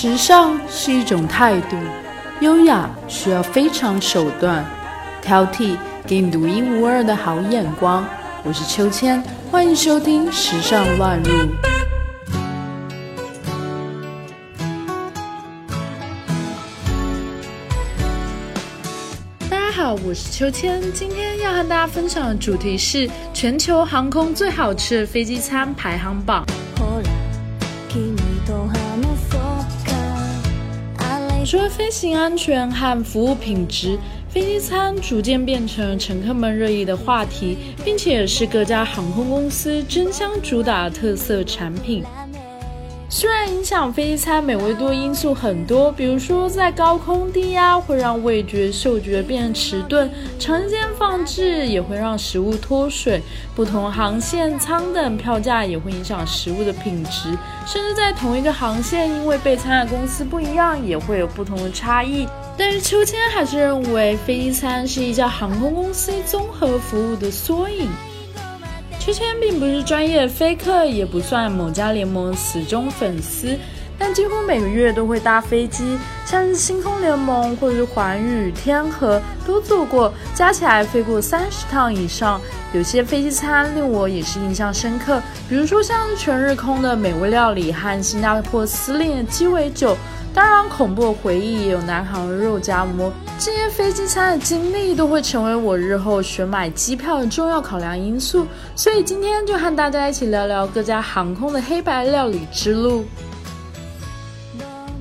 时尚是一种态度，优雅需要非常手段，挑剔给你独一无二的好眼光。我是秋千，欢迎收听《时尚乱入》。大家好，我是秋千，今天要和大家分享的主题是全球航空最好吃的飞机餐排行榜。除了飞行安全和服务品质，飞机餐逐渐变成乘客们热议的话题，并且也是各家航空公司争相主打的特色产品。虽然影响飞机餐美味度因素很多，比如说在高空低压会让味觉、嗅觉变迟钝，长时间放置也会让食物脱水，不同航线舱等票价也会影响食物的品质，甚至在同一个航线，因为备餐的公司不一样，也会有不同的差异。但是秋千还是认为，飞机餐是一家航空公司综合服务的缩影。秋千并不是专业飞客，也不算某家联盟死忠粉丝，但几乎每个月都会搭飞机，像是星空联盟或者是环宇、天河都坐过，加起来飞过三十趟以上。有些飞机餐令我也是印象深刻，比如说像全日空的美味料理和新加坡司令的鸡尾酒。当然，恐怖的回忆也有南航的肉夹馍。这些飞机餐的经历都会成为我日后选买机票的重要考量因素，所以今天就和大家一起聊聊各家航空的黑白料理之路。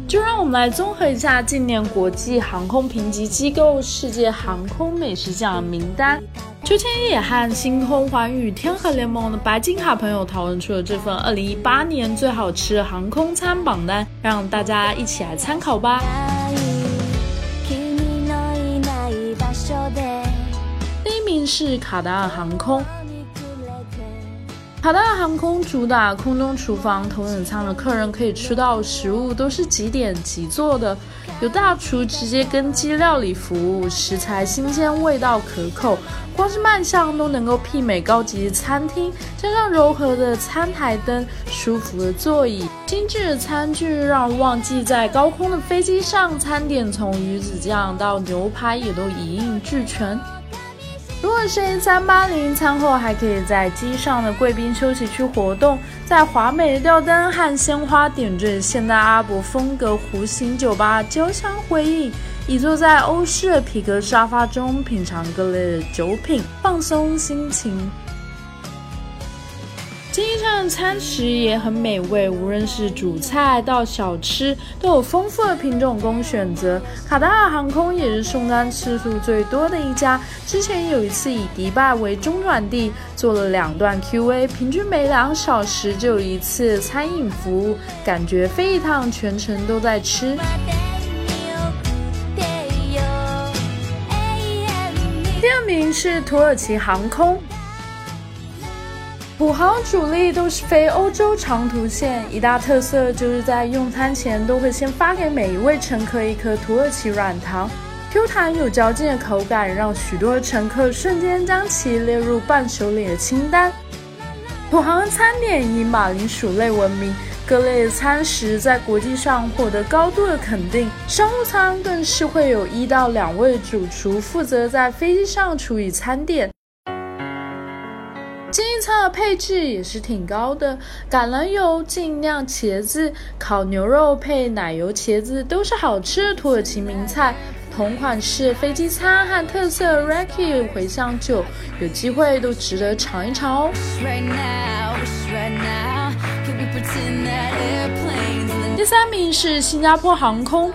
就让我们来综合一下近年国际航空评级机构世界航空美食奖名单。秋千也和星空环宇天河联盟的白金卡朋友讨论出了这份二零一八年最好吃的航空餐榜单，让大家一起来参考吧。第一名是卡达尔航空。卡达尔航空主打空中厨房，头等舱的客人可以吃到食物都是即点即做的，有大厨直接跟机料理服务，食材新鲜，味道可口，光是卖相都能够媲美高级餐厅。加上柔和的餐台灯、舒服的座椅、精致的餐具，让忘记在高空的飞机上，餐点从鱼子酱到牛排也都一应俱全。如果是 A 三八零，餐后还可以在机上的贵宾休息区活动，在华美的吊灯和鲜花点缀现代阿拉伯风格弧形酒吧交相辉映，以坐在欧式皮革沙发中，品尝各类的酒品，放松心情。上的餐食也很美味，无论是主菜到小吃，都有丰富的品种供选择。卡塔尔航空也是送餐次数最多的一家，之前有一次以迪拜为中转地，做了两段 QA，平均每两小时就有一次餐饮服务，感觉飞一趟全程都在吃。第二名是土耳其航空。虎航主力都是飞欧洲长途线，一大特色就是在用餐前都会先发给每一位乘客一颗土耳其软糖，Q 弹有嚼劲的口感，让许多乘客瞬间将其列入伴手礼的清单。普航餐点以马铃薯类闻名，各类的餐食在国际上获得高度的肯定。商务舱更是会有一到两位主厨负责在飞机上处理餐点。经济舱的配置也是挺高的，橄榄油尽酿茄子、烤牛肉配奶油茄子都是好吃的土耳其名菜。同款是飞机餐和特色 Raki 茴香酒，有机会都值得尝一尝哦。第三名是新加坡航空。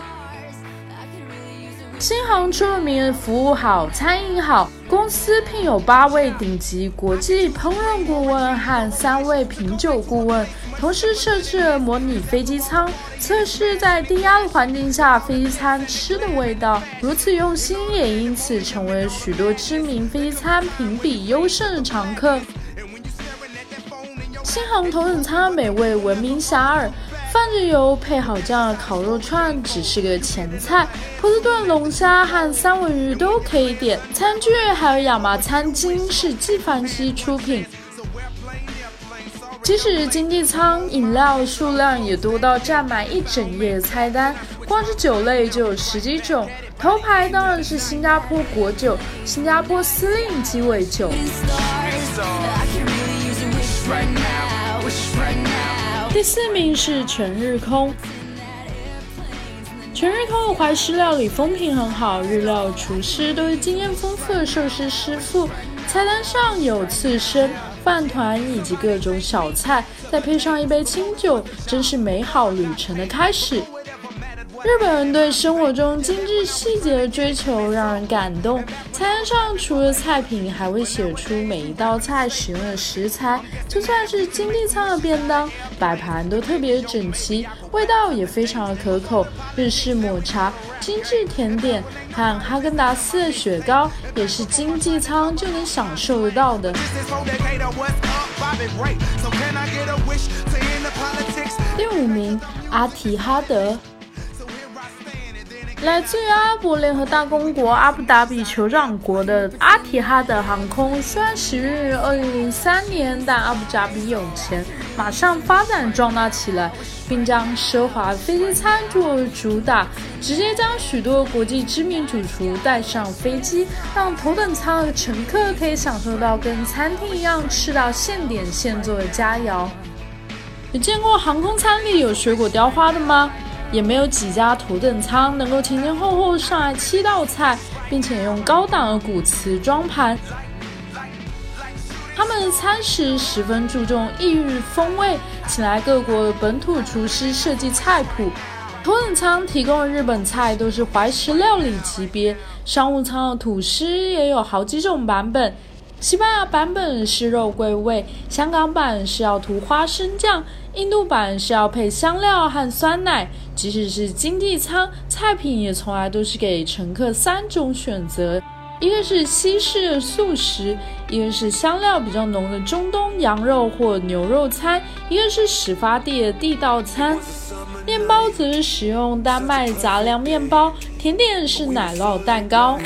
新航出了名，服务好，餐饮好。公司聘有八位顶级国际烹饪顾问和三位品酒顾问，同时设置了模拟飞机舱，测试在低压的环境下飞机餐吃的味道。如此用心，也因此成为许多知名飞机餐评比优胜的常客。新航头等舱美味闻名遐迩。放着油配好酱的烤肉串只是个前菜，波士顿龙虾和三文鱼都可以点。餐具还有亚麻餐巾是纪梵希出品。即使经济舱饮料数量也多到占满一整页菜单，光是酒类就有十几种。头牌当然是新加坡国酒，新加坡司令鸡尾酒。第四名是全日空。全日空的怀石料理风评很好，日料厨师都是经验丰富的寿司师傅。菜单上有刺身、饭团以及各种小菜，再配上一杯清酒，真是美好旅程的开始。日本人对生活中精致细节的追求让人感动。菜单上除了菜品，还会写出每一道菜使用的食材。就算是经济舱的便当，摆盘都特别整齐，味道也非常的可口。日式抹茶、精致甜点和哈根达斯的雪糕，也是经济舱就能享受得到的。第五名，阿提哈德。来自于阿拉伯联合大公国阿布达比酋长国的阿提哈德航空，虽然始于二零零三年，但阿布扎比有钱，马上发展壮大起来，并将奢华飞机餐作为主打，直接将许多国际知名主厨带上飞机，让头等舱的乘客可以享受到跟餐厅一样吃到现点现做的佳肴。你见过航空餐里有水果雕花的吗？也没有几家头等舱能够前前后后上来七道菜，并且用高档的古瓷装盘。他们的餐食十分注重异域风味，请来各国本土厨师设计菜谱。头等舱提供的日本菜都是怀石料理级别，商务舱的吐司也有好几种版本。西班牙版本是肉桂味，香港版是要涂花生酱，印度版是要配香料和酸奶。即使是经济舱，菜品也从来都是给乘客三种选择：一个是西式素食，一个是香料比较浓的中东羊肉或牛肉餐，一个是始发地的地道餐。面包则是使用丹麦杂粮面包，甜点是奶酪蛋糕。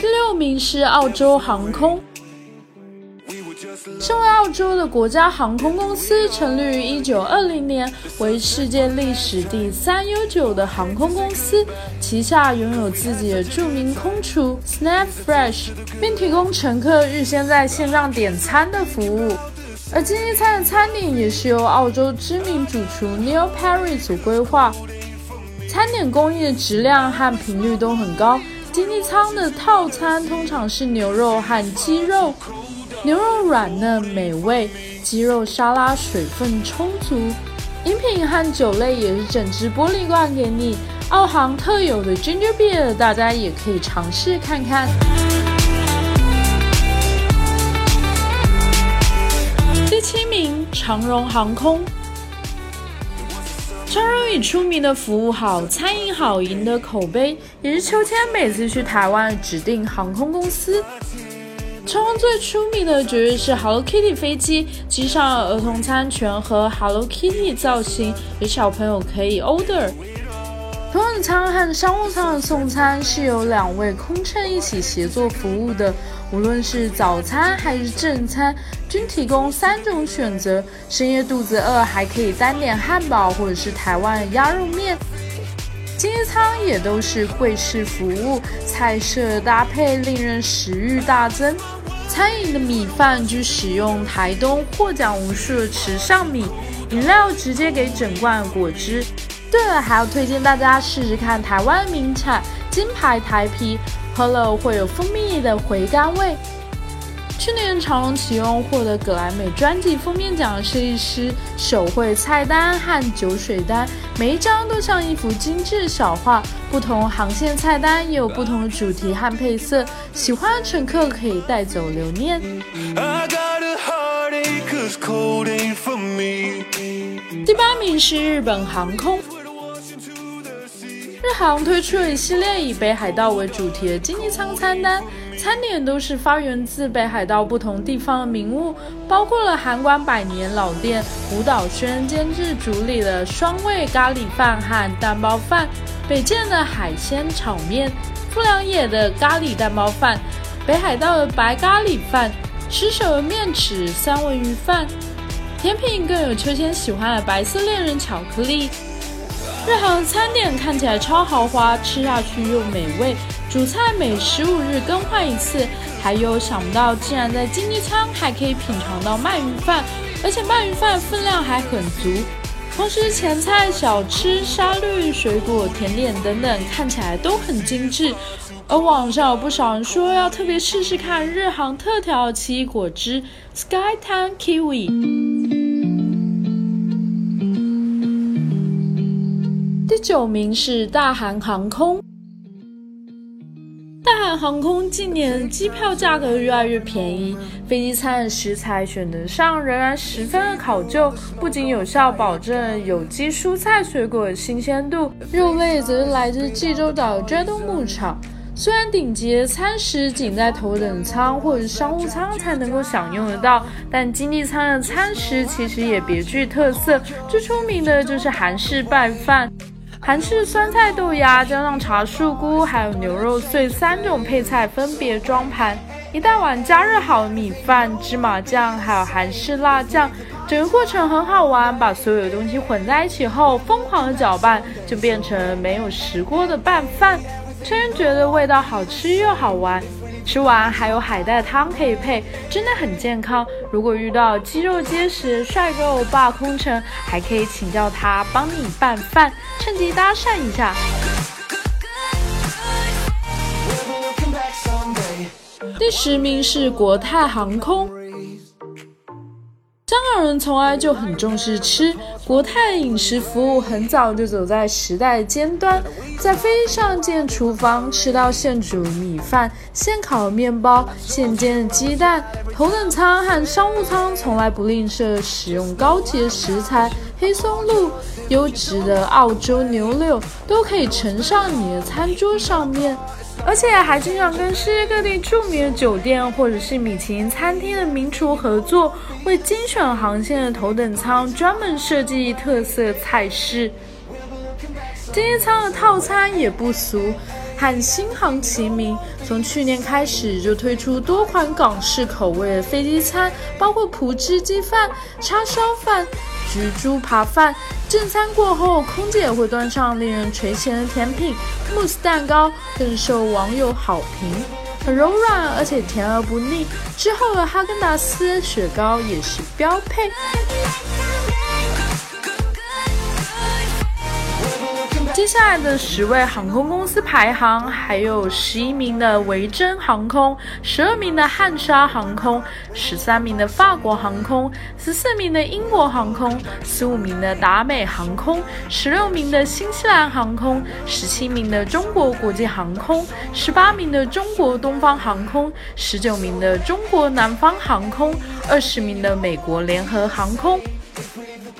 第六名是澳洲航空。身为澳洲的国家航空公司，成立于1920年，为世界历史第三悠久的航空公司。旗下拥有自己的著名空厨 Snap Fresh，并提供乘客预先在线上点餐的服务。而经济餐的餐点也是由澳洲知名主厨 Neil Perry 所规划。餐点供应的质量和频率都很高。经济舱的套餐通常是牛肉和鸡肉，牛肉软嫩美味，鸡肉沙拉水分充足。饮品和酒类也是整只玻璃罐给你，澳航特有的 Ginger Beer，大家也可以尝试看看。第七名，长荣航空。长荣以出名的服务好、餐饮好赢得口碑，也是秋千每次去台湾指定航空公司。长荣最出名的绝对是 Hello Kitty 飞机，机上儿童餐全和 Hello Kitty 造型，有小朋友可以 order。头等舱和商务舱的送餐是由两位空乘一起协作服务的，无论是早餐还是正餐，均提供三种选择。深夜肚子饿还可以单点汉堡或者是台湾鸭肉面。经济舱也都是会式服务，菜色搭配令人食欲大增。餐饮的米饭就使用台东获奖无数的池上米，饮料直接给整罐果汁。对了，还要推荐大家试试看台湾名产金牌台啤，喝了会有蜂蜜的回甘味。去年长隆启用获得格莱美专辑封面奖的设计师手绘菜单和酒水单，每一张都像一幅精致小画。不同航线菜单也有不同的主题和配色，喜欢的乘客可以带走留念。第八名是日本航空。日航推出了一系列以北海道为主题的经济舱餐单，餐点都是发源自北海道不同地方的名物，包括了韩馆百年老店舞蹈轩监制主理的双味咖喱饭和蛋包饭，北见的海鲜炒面，富良野的咖喱蛋包饭，北海道的白咖喱饭、石手的面豉三文鱼饭。甜品更有秋千喜欢的白色恋人巧克力。日航餐点看起来超豪华，吃下去又美味。主菜每十五日更换一次，还有想不到竟然在经济舱还可以品尝到鳗鱼饭，而且鳗鱼饭分量还很足。同时前菜、小吃、沙律、水果、甜点等等看起来都很精致。而网上有不少人说要特别试试看日航特调奇异果汁 Sky Town Kiwi。第九名是大韩航空。大韩航空近年机票价格越来越便宜，飞机餐的食材选择上仍然十分的考究，不仅有效保证有机蔬菜水果的新鲜度，肉类则是来自济州岛追东牧场。虽然顶级的餐食仅在头等舱或者商务舱才能够享用得到，但经济舱的餐食其实也别具特色，最出名的就是韩式拌饭。韩式酸菜豆芽加上茶树菇，还有牛肉碎三种配菜分别装盘，一大碗加热好的米饭、芝麻酱，还有韩式辣酱，整个过程很好玩。把所有东西混在一起后，疯狂的搅拌，就变成没有石锅的拌饭，真觉得味道好吃又好玩。吃完还有海带汤可以配，真的很健康。如果遇到肌肉结实帅哥欧巴空乘，还可以请教他帮你拌饭，趁机搭讪一下。第十名是国泰航空。香港人从来就很重视吃，国泰饮食服务很早就走在时代尖端，在飞上见厨房，吃到现煮米饭、现烤面包、现煎的鸡蛋。头等舱和商务舱从来不吝啬使用高级的食材，黑松露、优质的澳洲牛柳都可以呈上你的餐桌上面。而且还经常跟世界各地著名的酒店或者是米其林餐厅的名厨合作，为精选航线的头等舱专门设计特色菜式。经济舱的套餐也不俗，和新航齐名，从去年开始就推出多款港式口味的飞机餐，包括葡汁鸡饭、叉烧饭。焗猪扒饭，正餐过后，空姐也会端上令人垂涎的甜品慕斯蛋糕，更受网友好评。很柔软，而且甜而不腻。之后的哈根达斯雪糕也是标配。接下来的十位航空公司排行，还有十一名的维珍航空，十二名的汉莎航空，十三名的法国航空，十四名的英国航空，十五名的达美航空，十六名的新西兰航空，十七名的中国国际航空，十八名的中国东方航空，十九名的中国南方航空，二十名的美国联合航空。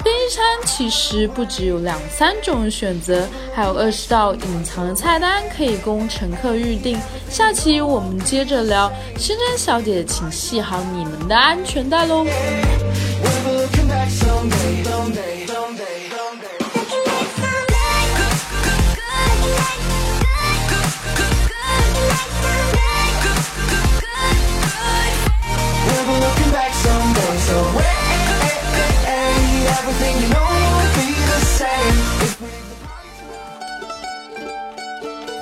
冰山其实不只有两三种选择，还有二十道隐藏的菜单可以供乘客预定。下期我们接着聊，深圳小姐，请系好你们的安全带喽。